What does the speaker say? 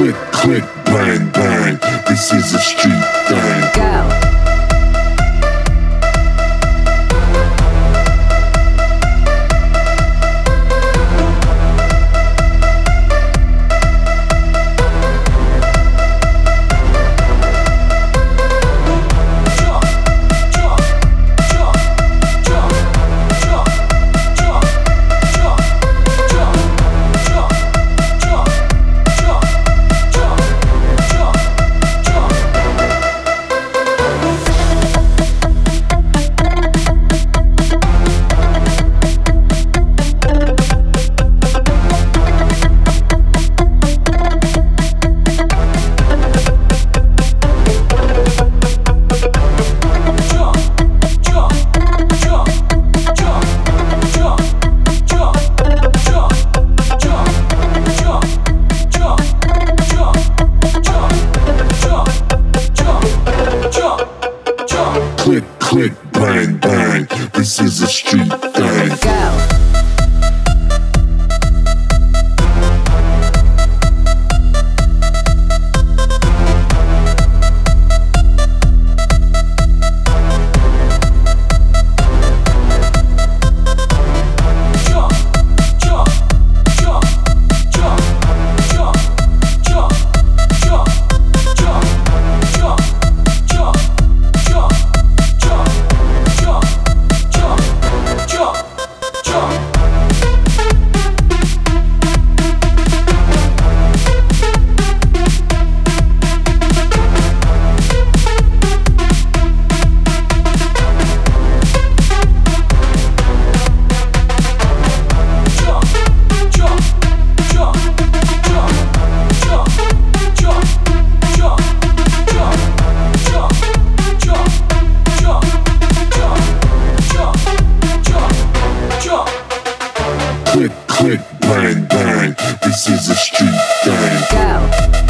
click, click, bang, bang. This is a street thing. Go. Click, click, bang, bang. This is a street thing. Go. Click, click, bang, bang. This is a street thing. Go.